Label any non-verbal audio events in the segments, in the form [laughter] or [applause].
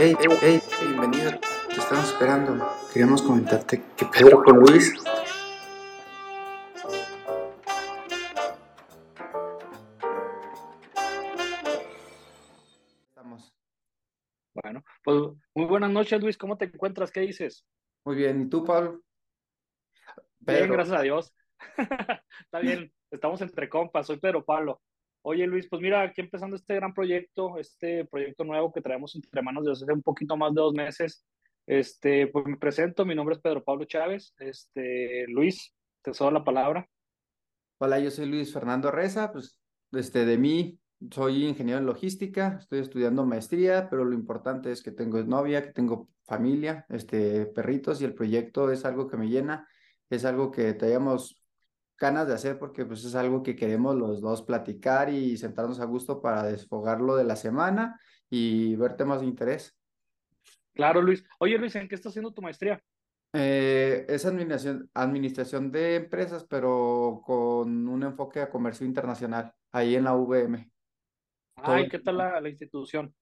Hey, hey, bienvenido. Te estamos esperando. Queríamos comentarte que Pedro con Luis. Estamos. Bueno, pues muy buenas noches, Luis. ¿Cómo te encuentras? ¿Qué dices? Muy bien. ¿Y tú, Pablo? Bien, gracias a Dios. [laughs] Está bien, estamos entre compas. Soy Pedro Pablo. Oye, Luis, pues mira, aquí empezando este gran proyecto, este proyecto nuevo que traemos entre manos desde hace un poquito más de dos meses. Este, pues me presento, mi nombre es Pedro Pablo Chávez. Este, Luis, te cedo la palabra. Hola, yo soy Luis Fernando Reza, pues este, de mí soy ingeniero en logística, estoy estudiando maestría, pero lo importante es que tengo novia, que tengo familia, este, perritos y el proyecto es algo que me llena, es algo que traíamos ganas de hacer porque pues es algo que queremos los dos platicar y sentarnos a gusto para desfogarlo de la semana y ver temas de interés. Claro, Luis. Oye, Luis, ¿en qué estás haciendo tu maestría? Eh, es administración, administración de empresas, pero con un enfoque a comercio internacional, ahí en la VM. Ay, ¿qué tal la, la institución?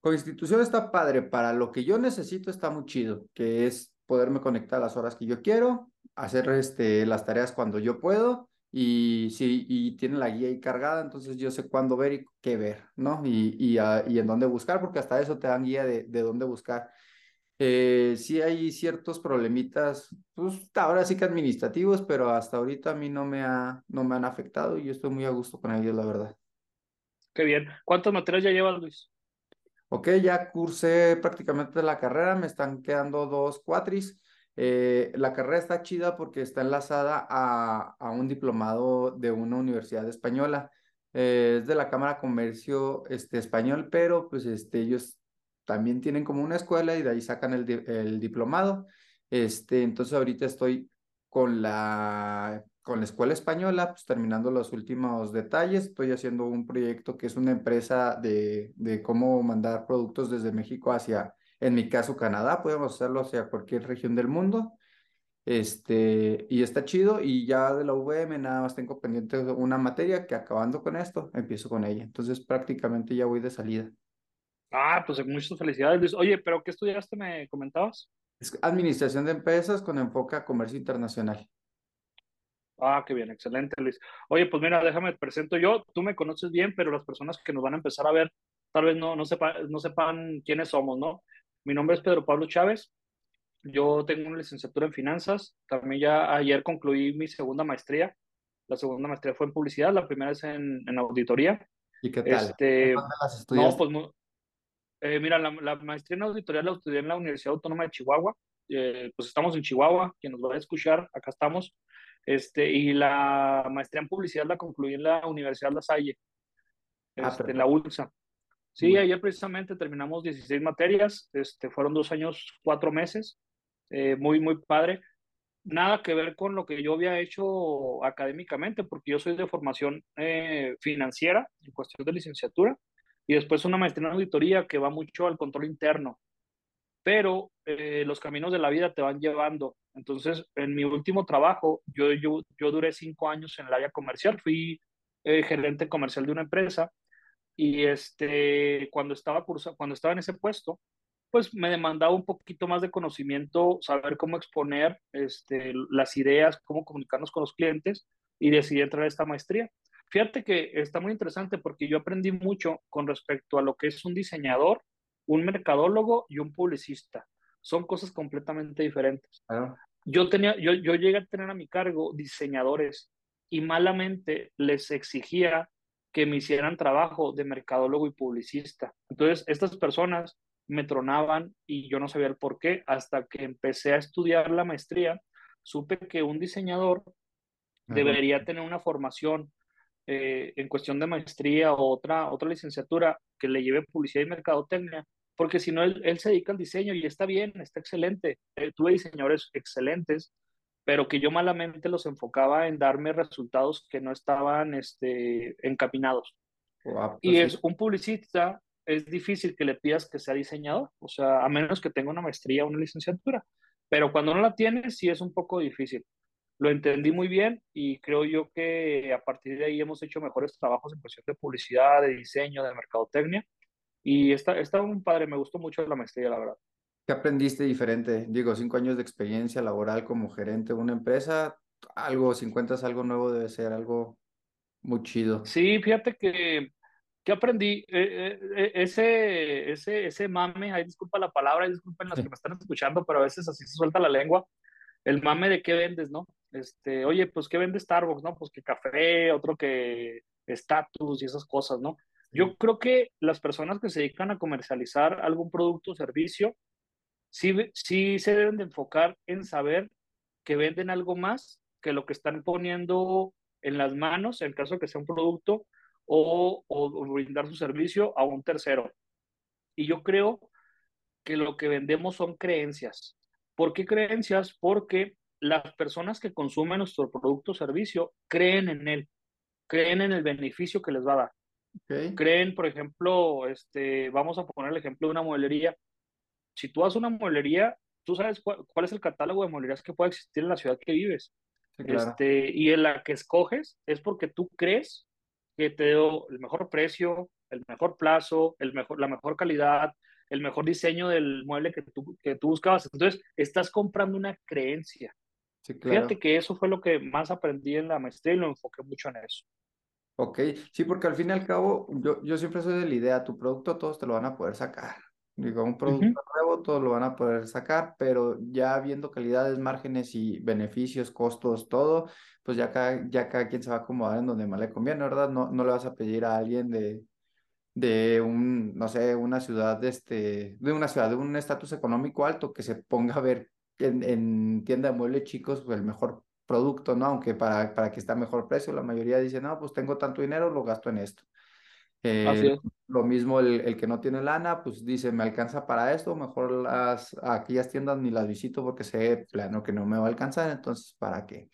Con institución está padre, para lo que yo necesito está muy chido, que es poderme conectar a las horas que yo quiero, hacer este, las tareas cuando yo puedo y si y tiene la guía ahí cargada, entonces yo sé cuándo ver y qué ver, ¿no? Y, y, uh, y en dónde buscar, porque hasta eso te dan guía de, de dónde buscar. Eh, sí hay ciertos problemitas, pues ahora sí que administrativos, pero hasta ahorita a mí no me, ha, no me han afectado y yo estoy muy a gusto con ellos, la verdad. Qué bien. ¿Cuántos materiales ya llevas, Luis? Ok, ya cursé prácticamente la carrera, me están quedando dos cuatris. Eh, la carrera está chida porque está enlazada a, a un diplomado de una universidad española. Eh, es de la Cámara de Comercio este, Español, pero pues este, ellos también tienen como una escuela y de ahí sacan el, el diplomado. Este, entonces ahorita estoy con la, con la escuela española, pues terminando los últimos detalles. Estoy haciendo un proyecto que es una empresa de, de cómo mandar productos desde México hacia en mi caso Canadá, podemos hacerlo hacia cualquier región del mundo. Este, y está chido, y ya de la VM nada más tengo pendiente una materia que acabando con esto, empiezo con ella. Entonces prácticamente ya voy de salida. Ah, pues muchas felicidades, Luis. Oye, ¿pero qué estudiaste, me comentabas? Es administración de empresas con enfoque a comercio internacional. Ah, qué bien, excelente, Luis. Oye, pues mira, déjame te presento yo. Tú me conoces bien, pero las personas que nos van a empezar a ver tal vez no, no, sepa, no sepan quiénes somos, ¿no? Mi nombre es Pedro Pablo Chávez. Yo tengo una licenciatura en finanzas. También ya ayer concluí mi segunda maestría. La segunda maestría fue en publicidad, la primera es en, en auditoría. ¿Y qué tal? Este, no, pues eh, mira, la, la, maestría en auditoría la estudié en la Universidad Autónoma de Chihuahua. Eh, pues estamos en Chihuahua, quien nos va a escuchar, acá estamos. Este, y la maestría en publicidad la concluí en la Universidad La Salle, este, ah, en la ULSA. Sí, ayer precisamente terminamos 16 materias, este, fueron dos años, cuatro meses, eh, muy, muy padre. Nada que ver con lo que yo había hecho académicamente, porque yo soy de formación eh, financiera, en cuestión de licenciatura, y después una maestría en auditoría que va mucho al control interno. Pero eh, los caminos de la vida te van llevando. Entonces, en mi último trabajo, yo, yo, yo duré cinco años en el área comercial, fui eh, gerente comercial de una empresa y este, cuando estaba, cursa, cuando estaba en ese puesto, pues me demandaba un poquito más de conocimiento, saber cómo exponer este, las ideas, cómo comunicarnos con los clientes y decidí entrar a esta maestría. Fíjate que está muy interesante porque yo aprendí mucho con respecto a lo que es un diseñador, un mercadólogo y un publicista. Son cosas completamente diferentes. Ah. Yo, tenía, yo, yo llegué a tener a mi cargo diseñadores y malamente les exigía que me hicieran trabajo de mercadólogo y publicista. Entonces, estas personas me tronaban y yo no sabía el por qué. Hasta que empecé a estudiar la maestría, supe que un diseñador debería tener una formación eh, en cuestión de maestría o otra, otra licenciatura que le lleve publicidad y mercadotecnia, porque si no, él, él, se dedica al diseño y está bien, está excelente. Eh, tuve diseñadores excelentes, pero que yo malamente los enfocaba en darme resultados que no estaban este, encaminados. Wow, y es un publicista, es difícil que le pidas que sea diseñador, o sea, a menos que tenga una maestría o una licenciatura, pero cuando no la tiene, sí es un poco difícil. Lo entendí muy bien y creo yo que a partir de ahí hemos hecho mejores trabajos en cuestión de publicidad, de diseño, de mercadotecnia. Y está, está un padre, me gustó mucho la maestría, la verdad. ¿Qué aprendiste diferente? Digo, cinco años de experiencia laboral como gerente de una empresa, algo, si encuentras algo nuevo debe ser algo muy chido. Sí, fíjate que, que aprendí eh, eh, eh, ese, ese, ese mame, ahí disculpa la palabra, disculpen los que me están escuchando, pero a veces así se suelta la lengua, el mame de qué vendes, ¿no? Este, oye, pues qué vende Starbucks, ¿no? Pues que café, otro que estatus y esas cosas, ¿no? Yo creo que las personas que se dedican a comercializar algún producto o servicio, sí, sí se deben de enfocar en saber que venden algo más que lo que están poniendo en las manos, en caso de que sea un producto, o, o, brindar su servicio a un tercero. Y yo creo que lo que vendemos son creencias. ¿Por qué creencias? Porque las personas que consumen nuestro producto o servicio creen en él, creen en el beneficio que les va a dar. Creen, por ejemplo, este, vamos a poner el ejemplo de una mueblería. Si tú haces una mueblería, tú sabes cuál, es el catálogo de mueblerías que puede existir en la ciudad que vives. este, y en la que escoges es porque tú crees que te dio el mejor precio, el mejor plazo, el mejor, la mejor calidad, el mejor diseño del mueble que tú, que tú buscabas. Entonces, estás comprando una creencia. Fíjate que eso fue lo que más aprendí en la maestría y lo enfoqué mucho en eso. Ok, sí, porque al fin y al cabo, yo, yo siempre soy de la idea, tu producto todos te lo van a poder sacar. Digo, un producto nuevo todos lo van a poder sacar, pero ya viendo calidades, márgenes y beneficios, costos, todo, pues ya cada, ya cada quien se va a acomodar en donde más le conviene, ¿verdad? No, no le vas a pedir a alguien de, de un, no sé, una ciudad, este, de una ciudad de un estatus económico alto que se ponga a ver en, en tienda de muebles chicos pues, el mejor producto, ¿no? Aunque para, para que esté a mejor precio, la mayoría dice, no, pues tengo tanto dinero, lo gasto en esto. Eh, lo mismo el, el, que no tiene lana, pues dice, me alcanza para esto, mejor las aquellas tiendas ni las visito porque sé plano que no me va a alcanzar, entonces, ¿para qué?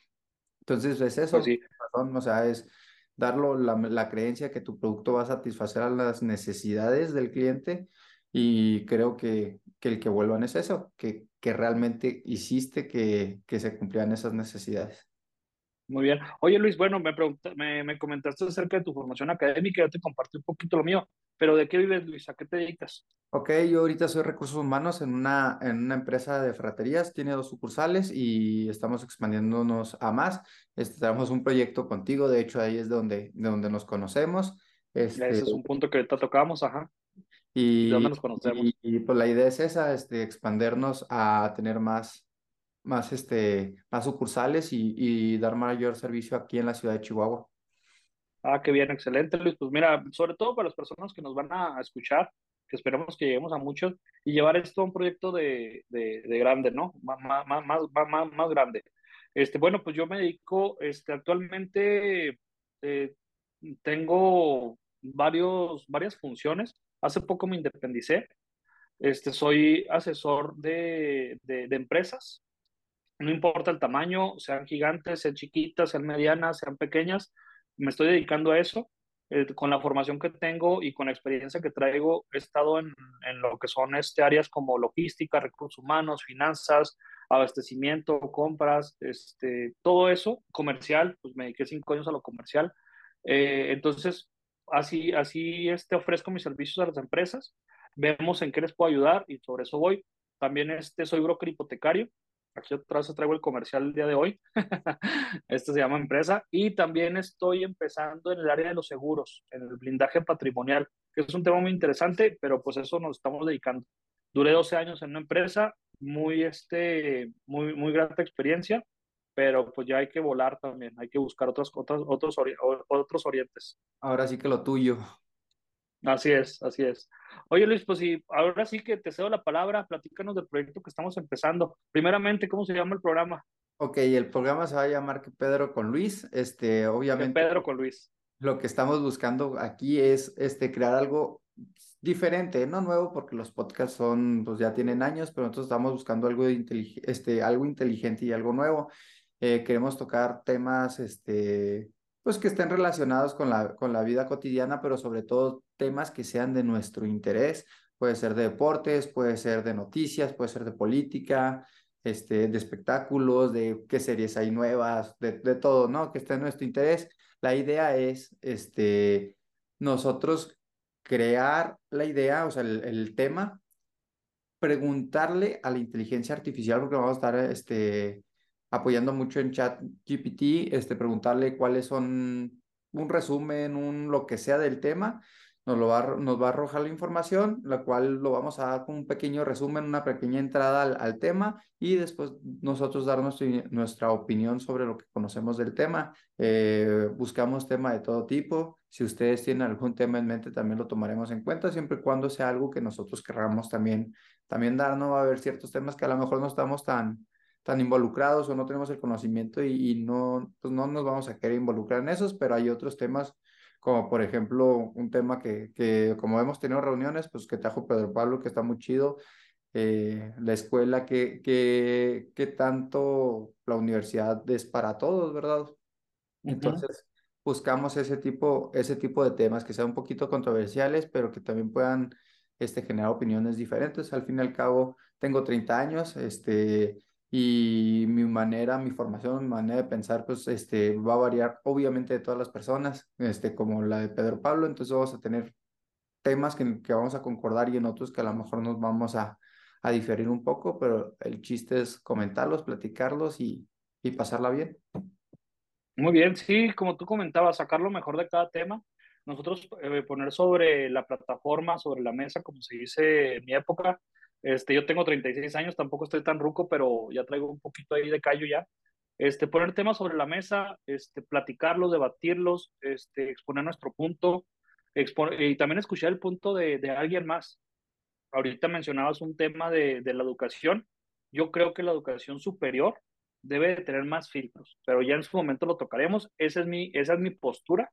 Entonces es eso, pues o sea, es darlo la, la creencia que tu producto va a satisfacer a las necesidades del cliente y creo que, que el que vuelvan es eso, que que realmente hiciste que, que se cumplieran esas necesidades. Muy bien. Oye Luis, bueno, me, me, me, comentaste acerca de tu formación académica, yo te compartí un poquito lo mío, pero ¿de qué vives Luis? ¿A qué te dedicas? Ok, yo ahorita soy recursos humanos en una, en una empresa de fraterías, tiene dos sucursales y estamos expandiéndonos a más. Este, tenemos un proyecto contigo, de hecho ahí es donde, de donde nos conocemos. Este, Ese es un punto que ahorita tocamos, ajá. Y, nos conocemos? Y, pues la idea es esa, este, expandernos a tener más, más, este, más sucursales y, y dar mayor servicio aquí en la ciudad de Chihuahua. Ah, qué bien, excelente, Luis. Pues mira, sobre todo para las personas que nos van a escuchar, que esperemos que lleguemos a muchos y llevar esto a un proyecto de, de, de grande, ¿no? Más, más, más, más, más grande. Este, bueno, pues yo me dedico, este, actualmente eh, tengo varios, varias funciones. Hace poco me independicé. Este, soy asesor de, de, empresas. No importa el tamaño, sean gigantes, sean chiquitas, sean medianas, sean pequeñas. Me estoy dedicando a eso. Eh, con la formación que tengo y con la experiencia que traigo, he estado en, en lo que son este, áreas como logística, recursos humanos, finanzas, abastecimiento, compras, este, todo eso, comercial, pues me dediqué cinco años a lo comercial. Eh, entonces, así, así este, ofrezco mis servicios a las empresas, vemos en qué les puedo ayudar y sobre eso voy. También este, soy broker hipotecario, aquí otra vez traigo el comercial el día de hoy, [laughs] este se llama empresa, y también estoy empezando en el área de los seguros, en el blindaje patrimonial, que es un tema muy interesante, pero pues eso nos estamos dedicando. Duré 12 años en una empresa, muy, este, muy, muy grata experiencia, pero pues ya hay que volar también, hay que buscar otros, otros, otros, otros orientes. Ahora sí que lo tuyo. Así es, así es. Oye Luis, pues sí, ahora sí que te cedo la palabra, platícanos del proyecto que estamos empezando. Primeramente, ¿cómo se llama el programa? Ok, el programa se va a llamar que Pedro con Luis, este, obviamente. Pedro con Luis. Lo que estamos buscando aquí es este, crear algo diferente, no nuevo, porque los podcasts son, pues ya tienen años, pero nosotros estamos buscando algo, este, algo inteligente y algo nuevo. Eh, queremos tocar temas, este, pues que estén relacionados con la, con la vida cotidiana, pero sobre todo temas que sean de nuestro interés. Puede ser de deportes, puede ser de noticias, puede ser de política, este, de espectáculos, de qué series hay nuevas, de, de todo, ¿no? Que esté en nuestro interés. La idea es, este, nosotros crear la idea, o sea, el, el tema, preguntarle a la inteligencia artificial, porque vamos a estar este, apoyando mucho en chat GPT, este, preguntarle cuáles son un resumen, un lo que sea del tema, nos, lo va, nos va a arrojar la información, la cual lo vamos a dar con un pequeño resumen, una pequeña entrada al, al tema y después nosotros dar nuestra, nuestra opinión sobre lo que conocemos del tema. Eh, buscamos tema de todo tipo. Si ustedes tienen algún tema en mente, también lo tomaremos en cuenta, siempre y cuando sea algo que nosotros querramos también, también dar. No va a haber ciertos temas que a lo mejor no estamos tan, tan involucrados o no tenemos el conocimiento y, y, no, pues no nos vamos a querer involucrar en esos, pero hay otros temas como por ejemplo un tema que, que como hemos tenido reuniones, pues que trajo Pedro Pablo, que está muy chido, eh, la escuela, que, que, que tanto la universidad es para todos, ¿verdad? Entonces, buscamos ese tipo, ese tipo de temas que sean un poquito controversiales, pero que también puedan este, generar opiniones diferentes. Al fin y al cabo, tengo 30 años, este, y mi manera, mi formación, mi manera de pensar, pues, este, va a variar obviamente de todas las personas, este, como la de Pedro Pablo, entonces vamos a tener temas que, que vamos a concordar y en otros que a lo mejor nos vamos a, a diferir un poco, pero el chiste es comentarlos, platicarlos y, y pasarla bien. Muy bien, sí, como tú comentabas, sacar lo mejor de cada tema. Nosotros eh, poner sobre la plataforma, sobre la mesa, como se dice en mi época, este, yo tengo 36 años, tampoco estoy tan ruco, pero ya traigo un poquito ahí de callo ya. Este, poner temas sobre la mesa, este, platicarlos, debatirlos, este, exponer nuestro punto y también escuchar el punto de, de, alguien más. Ahorita mencionabas un tema de, de, la educación. Yo creo que la educación superior debe de tener más filtros, pero ya en su momento lo tocaremos. Esa es mi, esa es mi postura.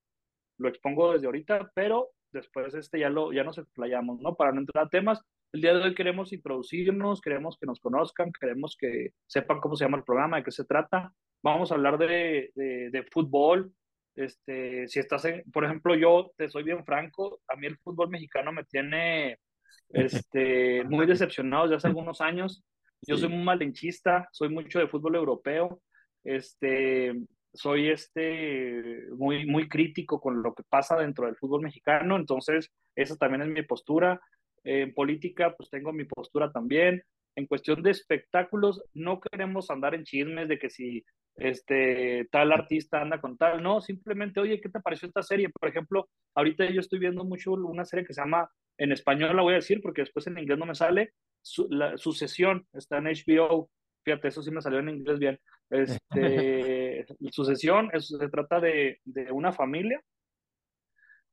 Lo expongo desde ahorita, pero después este ya, lo, ya nos explayamos, ¿no? Para no entrar a temas, el día de hoy queremos introducirnos, queremos que nos conozcan, queremos que sepan cómo se llama el programa, de qué se trata. Vamos a hablar de, de, de fútbol. Este, si estás en, por ejemplo, yo te soy bien franco, a mí el fútbol mexicano me tiene [laughs] este, muy decepcionado desde hace algunos años. Yo soy muy malenchista, soy mucho de fútbol europeo. Este, soy este muy, muy crítico con lo que pasa dentro del fútbol mexicano, entonces esa también es mi postura. En política, pues tengo mi postura también. En cuestión de espectáculos, no queremos andar en chismes de que si este tal artista anda con tal, no, simplemente, oye, ¿qué te pareció esta serie? Por ejemplo, ahorita yo estoy viendo mucho una serie que se llama, en español la voy a decir porque después en inglés no me sale, su, la, Sucesión, está en HBO, fíjate, eso sí me salió en inglés bien. Este, [laughs] Sucesión, eso, se trata de, de, una familia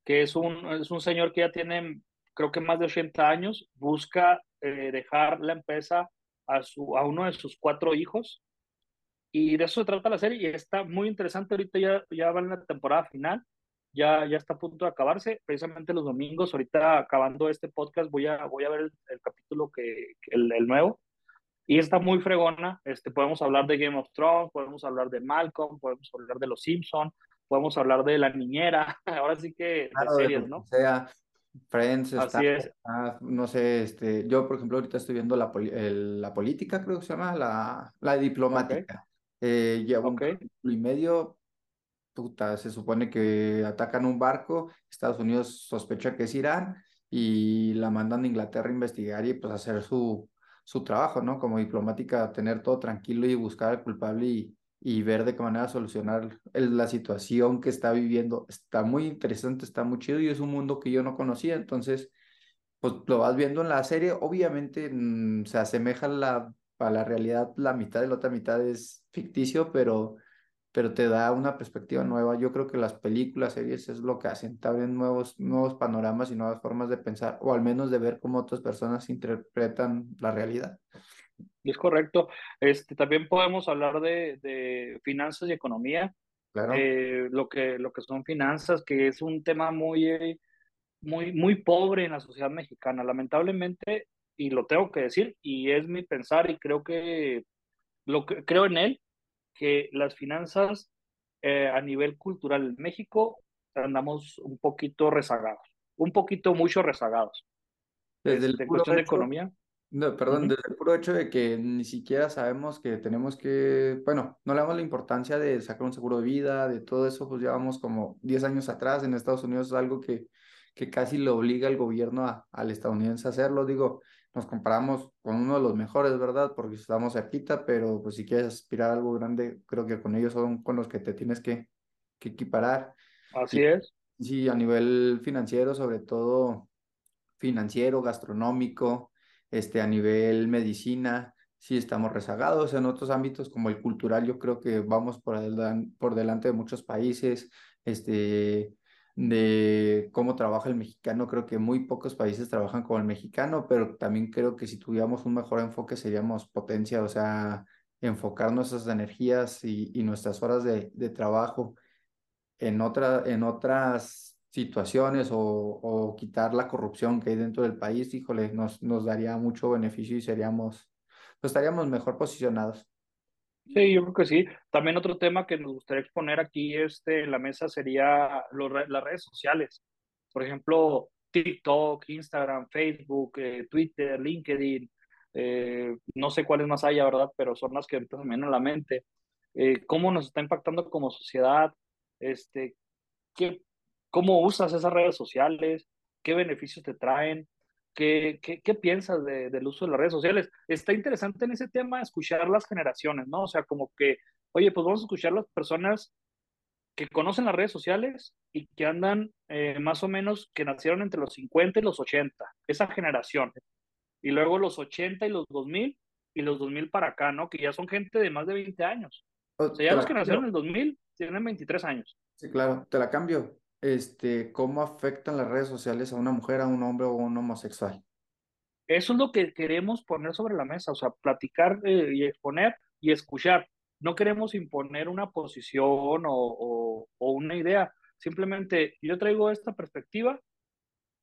que es un, es un señor que ya tiene creo que más de 80 años, busca eh, dejar la empresa a, su, a uno de sus cuatro hijos. Y de eso se trata la serie y está muy interesante. Ahorita ya, ya va en la temporada final, ya, ya está a punto de acabarse. Precisamente los domingos, ahorita acabando este podcast, voy a, voy a ver el, el capítulo que, el, el, nuevo. Y está muy fregona. Este, podemos hablar de Game of Thrones, podemos hablar de Malcolm, podemos hablar de Los Simpsons, podemos hablar de La Niñera. [laughs] Ahora sí que claro, de series, ¿no? O sea, Friends, Así está, es. está, no sé, este, yo por ejemplo ahorita estoy viendo la, el, la política, creo que se llama, la, la diplomática. Okay. Eh, lleva okay. un y medio, puta, se supone que atacan un barco, Estados Unidos sospecha que es Irán y la mandan a Inglaterra a investigar y pues hacer su, su trabajo, ¿no? Como diplomática, tener todo tranquilo y buscar al culpable y, y ver de qué manera solucionar el, la situación que está viviendo. Está muy interesante, está muy chido y es un mundo que yo no conocía, entonces, pues lo vas viendo en la serie, obviamente mmm, se asemeja la, a la realidad, la mitad de la otra mitad es ficticio, pero, pero te da una perspectiva nueva. Yo creo que las películas, series es lo que hacen, te abren nuevos, nuevos panoramas y nuevas formas de pensar, o al menos de ver cómo otras personas interpretan la realidad. Es correcto. Este, también podemos hablar de, de finanzas y economía. Claro. Eh, lo, que, lo que son finanzas, que es un tema muy, muy, muy pobre en la sociedad mexicana. Lamentablemente, y lo tengo que decir, y es mi pensar, y creo que, lo que creo en él, que las finanzas eh, a nivel cultural en México andamos un poquito rezagados, un poquito mucho rezagados. Desde este, el cuestión de economía. No, perdón, desde el puro hecho de que ni siquiera sabemos que tenemos que, bueno, no le damos la importancia de sacar un seguro de vida, de todo eso, pues llevamos como 10 años atrás en Estados Unidos, es algo que, que casi le obliga al gobierno al estadounidense a hacerlo. Digo, nos comparamos con uno de los mejores, ¿verdad? Porque estamos cerquita, pero pues si quieres aspirar a algo grande, creo que con ellos son con los que te tienes que, que equiparar. Así es. Sí, a nivel financiero, sobre todo financiero, gastronómico, este, a nivel medicina, sí estamos rezagados. En otros ámbitos como el cultural, yo creo que vamos por, por delante de muchos países. Este, de cómo trabaja el mexicano. Creo que muy pocos países trabajan como el mexicano, pero también creo que si tuviéramos un mejor enfoque seríamos potencia, o sea, enfocar nuestras energías y, nuestras horas de, de, trabajo en, otra, en otras situaciones o, o, quitar la corrupción que hay dentro del país, híjole, nos, nos daría mucho beneficio y seríamos, pues estaríamos mejor posicionados. Sí, yo creo que sí. También otro tema que nos gustaría exponer aquí este, en la mesa sería las redes sociales. Por ejemplo, TikTok, Instagram, Facebook, eh, Twitter, LinkedIn, eh, no sé cuáles más haya, ¿verdad? Pero son las que me vienen a la mente. Eh, ¿Cómo nos está impactando como sociedad? Este, ¿qué, ¿Cómo usas esas redes sociales? ¿Qué beneficios te traen? ¿Qué, qué, qué piensas de, del uso de las redes sociales? Está interesante en ese tema escuchar las generaciones, ¿no? O sea, como que, oye, pues vamos a escuchar las personas que conocen las redes sociales y que andan eh, más o menos, que nacieron entre los 50 y los 80, esa generación. Y luego los 80 y los 2000 y los 2000 para acá, ¿no? Que ya son gente de más de 20 años. O sea, ya los que nacieron en el 2000 tienen 23 años. Sí, claro, te la cambio este, cómo afectan las redes sociales a una mujer, a un hombre o a un homosexual. Eso es lo que queremos poner sobre la mesa, o sea, platicar eh, y exponer y escuchar. No queremos imponer una posición o, o, una idea. Simplemente yo traigo esta perspectiva.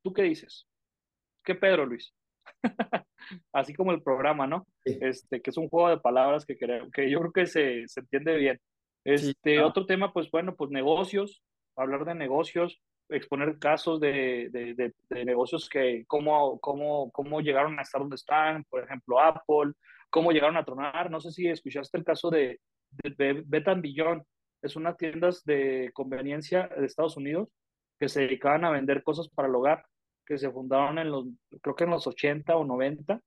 ¿Tú qué dices? ¿Qué Pedro, Luis? [laughs] Así como el programa, ¿no? Este, que es un juego de palabras que, creo, que yo creo que se, se entiende bien. Este, otro tema, pues bueno, pues negocios, hablar de negocios, exponer casos de, de, de, negocios que, cómo, cómo, cómo llegaron a estar donde están, por ejemplo, Apple, cómo llegaron a tronar. No sé si escuchaste el caso de, de Betan Billón, es una tiendas de conveniencia de Estados Unidos que se dedicaban a vender cosas para el hogar, que se fundaron en los, creo que en los 80 o 90,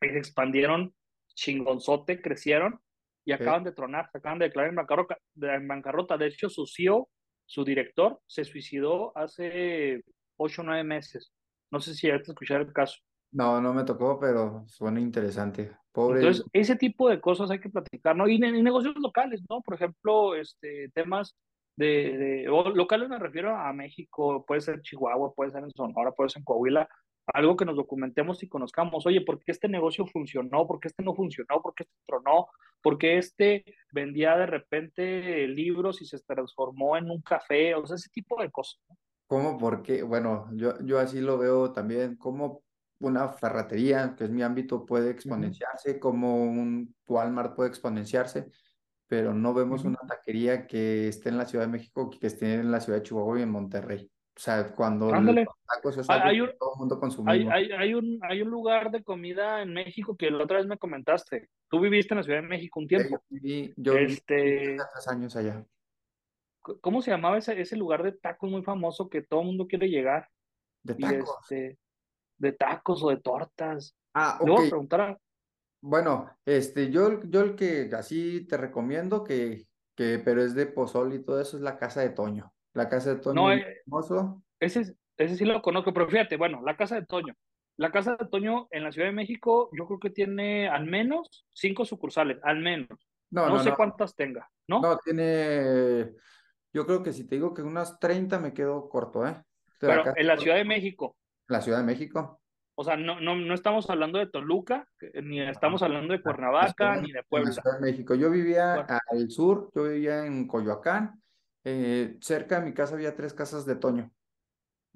y se expandieron chingonzote, crecieron y acaban de tronar, acaban de declarar en bancarrota. En bancarrota. De hecho, su CEO su director se suicidó hace ocho o nueve meses. No sé si ya te escuchar el caso. No, no me tocó, pero suena interesante. Pobre. Entonces, ese tipo de cosas hay que platicar, ¿no? Y, negocios locales, ¿no? Por ejemplo, este, temas de, de locales me refiero a México, puede ser Chihuahua, puede ser en Sonora, puede ser en Coahuila, algo que nos documentemos y conozcamos, oye, ¿por qué este negocio funcionó? ¿Por qué este no funcionó? ¿Por qué este tronó? ¿Por qué este vendía de repente libros y se transformó en un café? O sea, ese tipo de cosas. ¿Cómo? Porque, bueno, yo, yo así lo veo también, como una ferretería, que es mi ámbito, puede exponenciarse, como un Walmart puede exponenciarse, pero no vemos una taquería que esté en la Ciudad de México, que esté en la Ciudad de Chihuahua y en Monterrey. O sea, cuando los tacos es hay, un, todo el mundo Hay, hay, un, hay un lugar de comida en México que la otra vez me comentaste. Tú viviste en la Ciudad de México un tiempo. Yo viví, yo este... viví tres años allá. ¿Cómo se llamaba ese, ese lugar de tacos muy famoso que todo el mundo quiere llegar? ¿De tacos? Este, de tacos o de tortas. Ah, ok. a preguntar Bueno, este, yo, yo el que así te recomiendo que, que, pero es de pozol y todo eso, es la casa de Toño. La casa de Toño. No, eh, ese, ese sí lo conozco, pero fíjate, bueno, la casa de Toño. La casa de Toño en la Ciudad de México, yo creo que tiene al menos cinco sucursales, al menos. No, no, sé cuántas tenga, ¿no? No, tiene. Yo creo que si te digo que unas 30 me quedo corto, ¿eh? pero en la Ciudad de México. La Ciudad de México. O sea, no, no, no estamos hablando de Toluca, ni estamos hablando de Cuernavaca, ni de Puebla. En la Ciudad de México. Yo vivía al sur, yo vivía en Coyoacán, eh, cerca de mi casa había tres casas de Toño.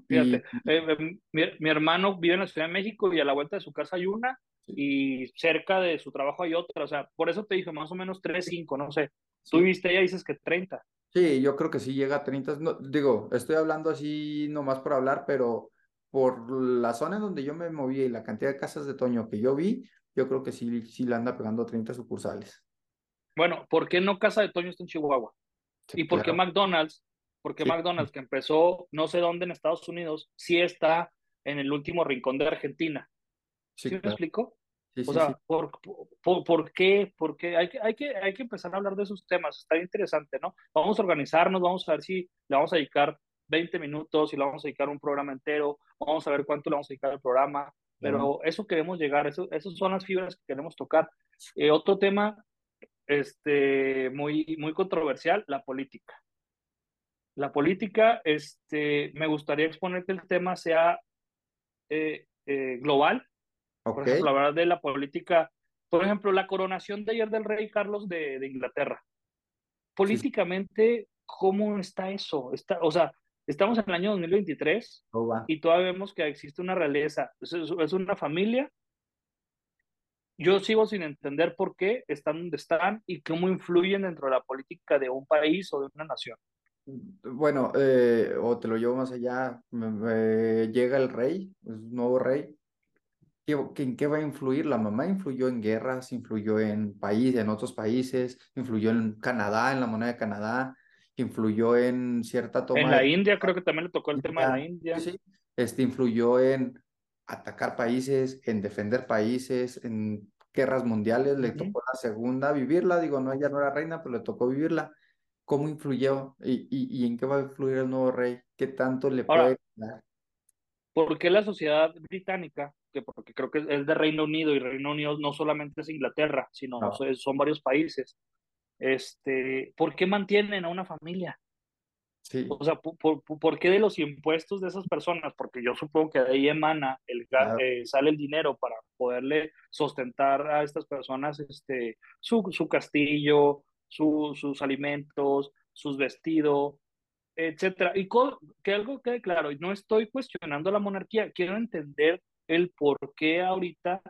Fíjate, eh, em, mi, hermano vive en la Ciudad de México y a la vuelta de su casa hay una y cerca de su trabajo hay otra. O sea, por eso te dije más o menos tres, cinco, no sé. Tú viste ya dices que 30. Sí, yo creo que sí llega a 30. No, digo, estoy hablando así nomás por hablar, pero por la zona en donde yo me moví y la cantidad de casas de Toño que yo vi, yo creo que sí, sí le anda pegando 30 sucursales. Bueno, ¿por qué no Casa de Toño está en Chihuahua? ¿Y por qué McDonald's Porque McDonald's, que empezó no sé dónde en Estados Unidos, sí está en el último rincón de Argentina. ¿Sí, me explico? o sea, ¿por, por, por, qué? ¿Por qué? Hay que, hay, que, hay que empezar a hablar de esos temas. Está interesante, ¿no? Vamos a organizarnos, vamos a ver si le vamos a dedicar 20 minutos, si le vamos a dedicar un programa entero, vamos a ver cuánto le vamos a dedicar al programa, pero eso queremos llegar, eso, esas son las fibras que queremos tocar. Eh, otro tema este, muy, muy controversial, la política. La política, este, me gustaría exponer que el tema sea eh, eh, global. Por ejemplo, hablar de la política, por ejemplo, la coronación de ayer del rey Carlos de, de Inglaterra. Políticamente, ¿cómo está eso? Está, o sea, estamos en el año 2023 y todavía vemos que existe una realeza. Es, es una familia yo sigo sin entender por qué están donde están y cómo influyen dentro de la política de un país o de una nación. Bueno, eh, o te lo llevo más allá, llega el rey, un nuevo rey. ¿En qué va a influir? La mamá influyó en guerras, influyó en países, en otros países, influyó en Canadá, en la moneda de Canadá, influyó en cierta toma. En la India, creo que también le tocó el tema de la India. Sí, este influyó en atacar países, en defender países, en guerras mundiales, le tocó la segunda vivirla, digo, no, ella no era reina, pero le tocó vivirla. ¿Cómo influyó y, y, en qué va a influir el nuevo rey? ¿Qué tanto le puede dar? ¿Por qué la sociedad británica, que porque creo que es de Reino Unido y Reino Unido no solamente es Inglaterra, sino son varios países, este, ¿por qué mantienen a una familia? O sea, ¿por, qué de los impuestos de esas personas? Porque yo supongo que de ahí emana, el, eh, sale el dinero para poderle sustentar a estas personas este, su, su castillo, sus alimentos, sus vestidos, etcétera. Y que algo quede claro, no estoy cuestionando la monarquía, quiero entender el por qué ahorita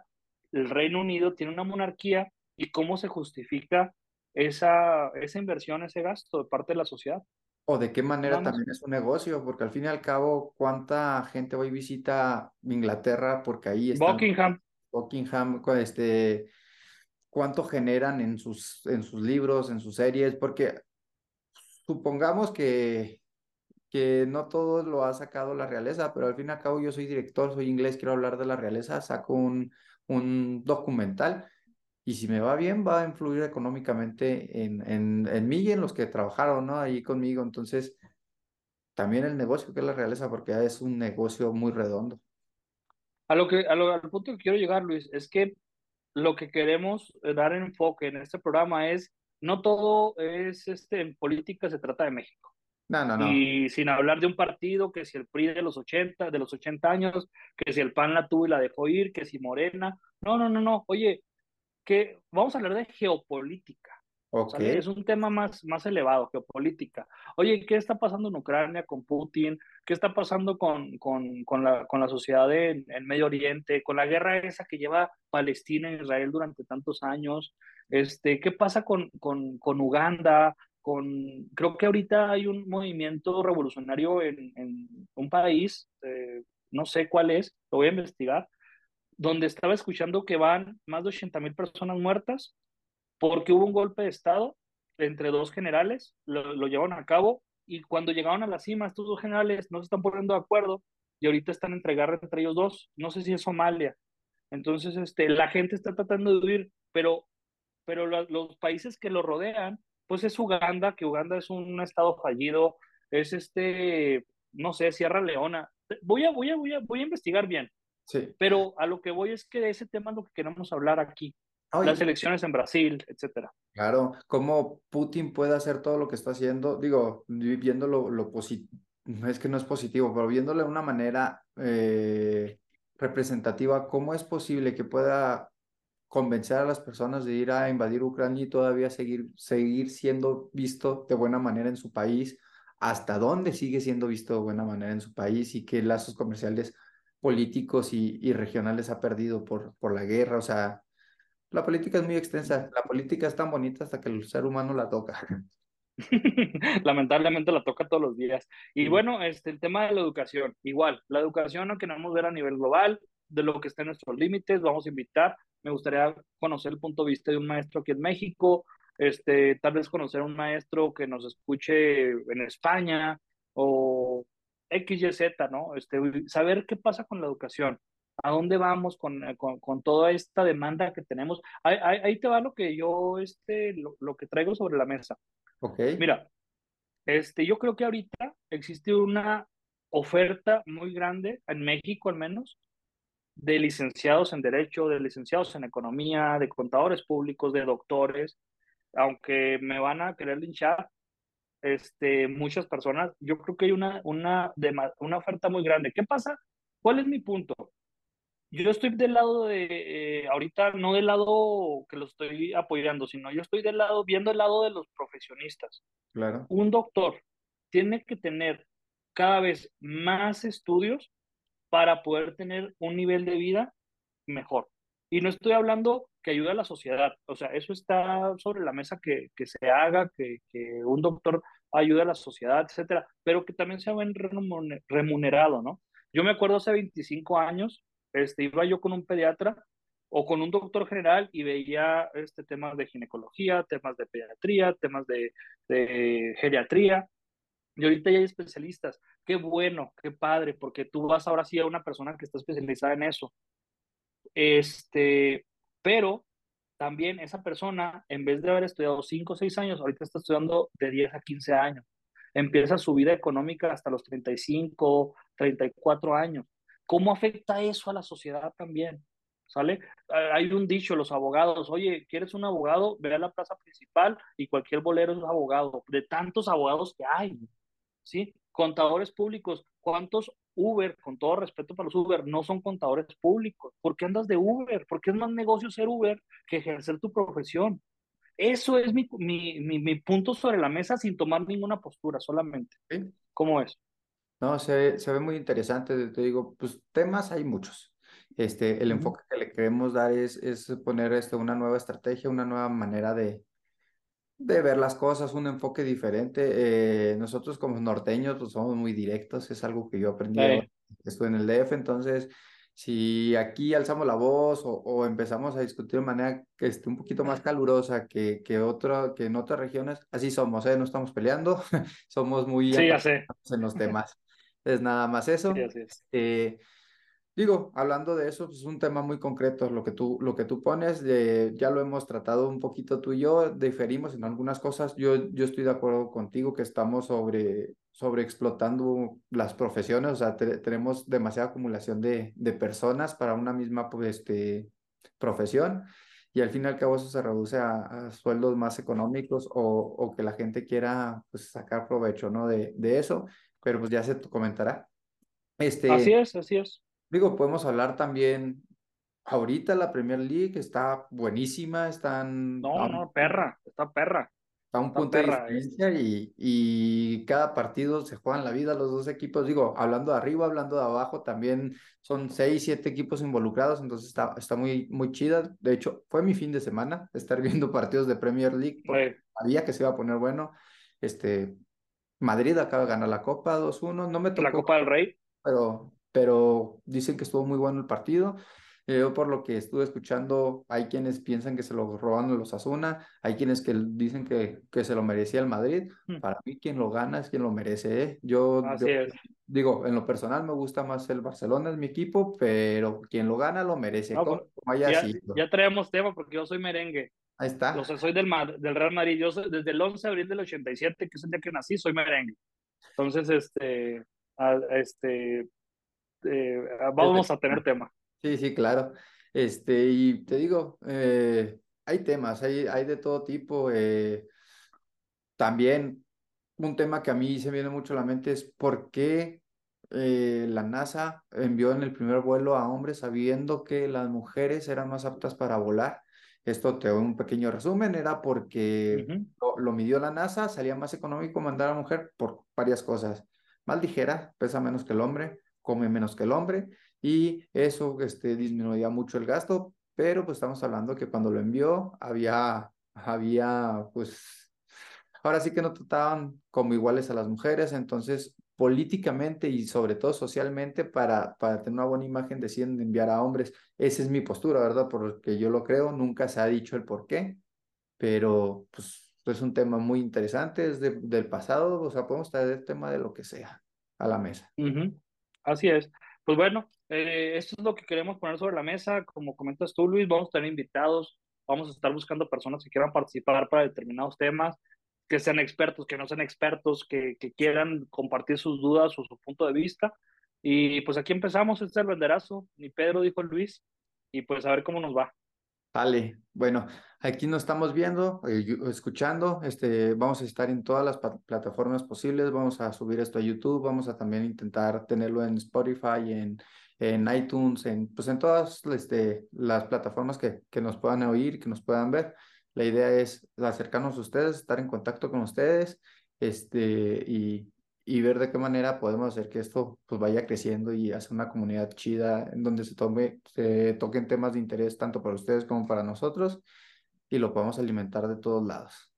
el Reino Unido tiene una monarquía y cómo se justifica esa, esa inversión, ese gasto de parte de la sociedad. O de qué manera también es un negocio, porque al fin y al cabo, ¿cuánta gente hoy visita Inglaterra? Porque ahí está. Buckingham. Buckingham, este, ¿cuánto generan en sus, en sus libros, en sus series? Porque supongamos que, que no todo lo ha sacado la realeza, pero al fin y al cabo yo soy director, soy inglés, quiero hablar de la realeza, saco un, un documental y si me va bien, va a influir económicamente en, en, en mí y en los que trabajaron, ¿no? Ahí conmigo. Entonces, también el negocio que es la realeza, porque es un negocio muy redondo. A lo que, a lo, al punto que quiero llegar, Luis, es que lo que queremos dar enfoque en este programa es, no todo es, este, en política se trata de México. No, no, no. Y sin hablar de un partido, que si el PRI de los 80, de los 80 años, que si el PAN la tuvo y la dejó ir, que si Morena. No, no, no, no. Oye, que vamos a hablar de geopolítica. Es un tema más, más elevado, geopolítica. Oye, ¿qué está pasando en Ucrania con Putin? ¿Qué está pasando con, con, con, la, con la, sociedad en, Medio Oriente? Con la guerra esa que lleva Palestina e Israel durante tantos años. Este, ¿Qué pasa con, con, con Uganda? Con, creo que ahorita hay un movimiento revolucionario en, en un país, eh, no sé cuál es, lo voy a investigar, donde estaba escuchando que van más de 80 mil personas muertas porque hubo un golpe de Estado entre dos generales, lo, lo llevaron a cabo y cuando llegaron a la cima, estos dos generales no se están poniendo de acuerdo y ahorita están entre guerra entre ellos dos. No sé si es Somalia. Entonces, este, la gente está tratando de huir, pero, pero los países que lo rodean, pues es Uganda, que Uganda es un estado fallido, es este, no sé, Sierra Leona. Voy a, voy a, voy a, voy a investigar bien, pero a lo que voy es que de ese tema es lo que queremos hablar aquí. Las elecciones en Brasil, etcétera. Claro, cómo Putin puede hacer todo lo que está haciendo, digo, viendo lo, positivo, es que no es positivo, pero viéndolo de una manera eh, representativa, ¿cómo es posible que pueda convencer a las personas de ir a invadir Ucrania y todavía seguir, seguir siendo visto de buena manera en su país? ¿Hasta dónde sigue siendo visto de buena manera en su país y qué lazos comerciales políticos y, regionales ha perdido por, por la guerra. O sea, la política es muy extensa. La política es tan bonita hasta que el ser humano la toca. [laughs] Lamentablemente la toca todos los días. Y bueno, este, el tema de la educación, igual, la educación lo queremos ver a nivel global, de lo que está en nuestros límites, vamos a invitar. Me gustaría conocer el punto de vista de un maestro aquí en México, este, tal vez conocer a un maestro que nos escuche en España o X, Y, Z, ¿no? Este, saber qué pasa con la educación, a dónde vamos con, con, con toda esta demanda que tenemos. Ahí, ahí, te va lo que yo, este, lo, lo, que traigo sobre la mesa. Ok. Mira, este, yo creo que ahorita existe una oferta muy grande, en México al menos, de licenciados en Derecho, de licenciados en Economía, de contadores públicos, de doctores, aunque me van a querer linchar este, muchas personas, yo creo que hay una, una, una oferta muy grande. ¿Qué pasa? ¿Cuál es mi punto? Yo estoy del lado de, eh, ahorita no del lado que lo estoy apoyando, sino yo estoy del lado, viendo el lado de los profesionistas. Claro. Un doctor tiene que tener cada vez más estudios para poder tener un nivel de vida mejor. Y no estoy hablando que ayude a la sociedad, o sea, eso está sobre la mesa que, que se haga, que, que, un doctor ayude a la sociedad, etcétera, pero que también sea bien remunerado, ¿no? Yo me acuerdo hace 25 años, este, iba yo con un pediatra o con un doctor general y veía este, temas de ginecología, temas de pediatría, temas de, de geriatría, y ahorita ya hay especialistas. Qué bueno, qué padre, porque tú vas ahora sí a una persona que está especializada en eso. Este, pero también esa persona, en vez de haber estudiado 5 o 6 años, ahorita está estudiando de 10 a 15 años. Empieza su vida económica hasta los 35, 34 años. ¿Cómo afecta eso a la sociedad también? ¿Sale? Hay un dicho, los abogados, oye, ¿quieres un abogado? Ve a la plaza principal y cualquier bolero es un abogado, de tantos abogados que hay. ¿sí? Contadores públicos, ¿cuántos Uber, con todo respeto para los Uber, no son contadores públicos? ¿Por qué andas de Uber? ¿Por qué es más negocio ser Uber que ejercer tu profesión? Eso es mi, mi, mi, punto sobre la mesa sin tomar ninguna postura, solamente. ¿Cómo es? No, se, se ve muy interesante. Te digo, pues temas hay muchos. Este, el enfoque que le queremos dar es, es poner este, una nueva estrategia, una nueva manera de, de ver las cosas, un enfoque diferente. Eh, nosotros como norteños pues somos muy directos, es algo que yo aprendí estoy en el DF, entonces si aquí alzamos la voz o, empezamos a discutir de manera que esté un poquito más calurosa que, que, otro, que en otras regiones, así somos, ¿eh? no estamos peleando, [laughs] somos muy sí, en los temas. Es nada más [laughs] eso. Eh, Digo, hablando de eso, es pues, un tema muy concreto, lo que tú, lo que tú pones, ya lo hemos tratado un poquito tú y yo, diferimos en algunas cosas, yo, yo estoy de acuerdo contigo que estamos sobre, sobre explotando las profesiones, o sea, tenemos demasiada acumulación de, de personas para una misma pues, este, profesión y al fin y al cabo eso se reduce a, sueldos más económicos o, o, que la gente quiera pues, sacar provecho ¿no? de, de eso, pero pues ya se comentará. Este, así es, así es. Digo, podemos hablar también, ahorita la Premier League está buenísima, están... No, no, perra, está perra. Está un punto de diferencia y, y cada partido se juegan la vida los dos equipos. Digo, hablando de arriba, hablando de abajo, también son seis, siete equipos involucrados, entonces está, está muy, muy chida. De hecho, fue mi fin de semana estar [laughs] viendo partidos de Premier League, porque sabía que se iba a poner bueno. Este, Madrid acaba de ganar la Copa 2-1, no me tocó. La Copa del Rey. Pero pero dicen que estuvo muy bueno el partido. Eh, yo por lo que estuve escuchando, hay quienes piensan que se lo robaron los Asuna, hay quienes que dicen que, que se lo merecía el Madrid. Hmm. Para mí quien lo gana es quien lo merece. ¿eh? Yo, digo, en lo personal me gusta más el Barcelona, es mi equipo, pero quien lo gana lo merece. Pues, ya, ya, traemos tema porque yo soy merengue. Ahí está. Yo soy del, del Real Madrid. Yo desde el 11 de abril del 87, que es el día que nací, soy merengue. Entonces, este, este, eh, vamos a tener tema. Sí, sí, claro. Este, y te digo, eh, hay temas, hay, hay de todo tipo. Eh, también un tema que a mí se me viene mucho a la mente es por qué la NASA envió en el primer vuelo a hombres sabiendo que las mujeres eran más aptas para volar. Esto te doy un pequeño resumen, era porque lo, lo, midió la NASA, salía más económico mandar a la mujer por varias cosas. Más ligera, pesa menos que el hombre, come menos que el hombre y eso este, disminuía mucho el gasto, pero pues estamos hablando que cuando lo envió había, había pues, ahora sí que no trataban como iguales a las mujeres, entonces políticamente y sobre todo socialmente para, para tener una buena imagen deciden enviar a hombres. Esa es mi postura, ¿verdad? Porque yo lo creo, nunca se ha dicho el por qué, pero pues es un tema muy interesante, es del pasado, o sea, podemos traer el tema de lo que sea a la mesa. Así es. Pues bueno, eh, esto es lo que queremos poner sobre la mesa. Como comentas tú, Luis, vamos a tener invitados, vamos a estar buscando personas que quieran participar para determinados temas, que sean expertos, que no sean expertos, que, que quieran compartir sus dudas o su punto de vista. Y pues aquí empezamos, este es el venderazo, ni Pedro dijo Luis, y pues a ver cómo nos va. Vale, bueno, aquí nos estamos viendo, eh, escuchando, este, vamos a estar en todas las plataformas posibles, vamos a subir esto a YouTube, vamos a también intentar tenerlo en Spotify, en, en iTunes, en, pues en todas este, las plataformas que, que nos puedan oír, que nos puedan ver. La idea es acercarnos a ustedes, estar en contacto con ustedes, este, y, y ver de qué manera podemos hacer que esto pues vaya creciendo y hacer una comunidad chida en donde se tome, se toquen temas de interés tanto para ustedes como para nosotros y lo podamos alimentar de todos lados.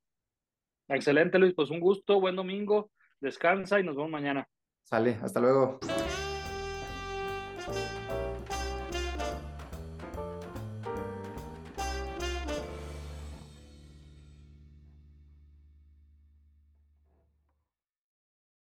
Excelente Luis, pues un gusto, buen domingo, descansa y nos vemos mañana. Sale, hasta luego.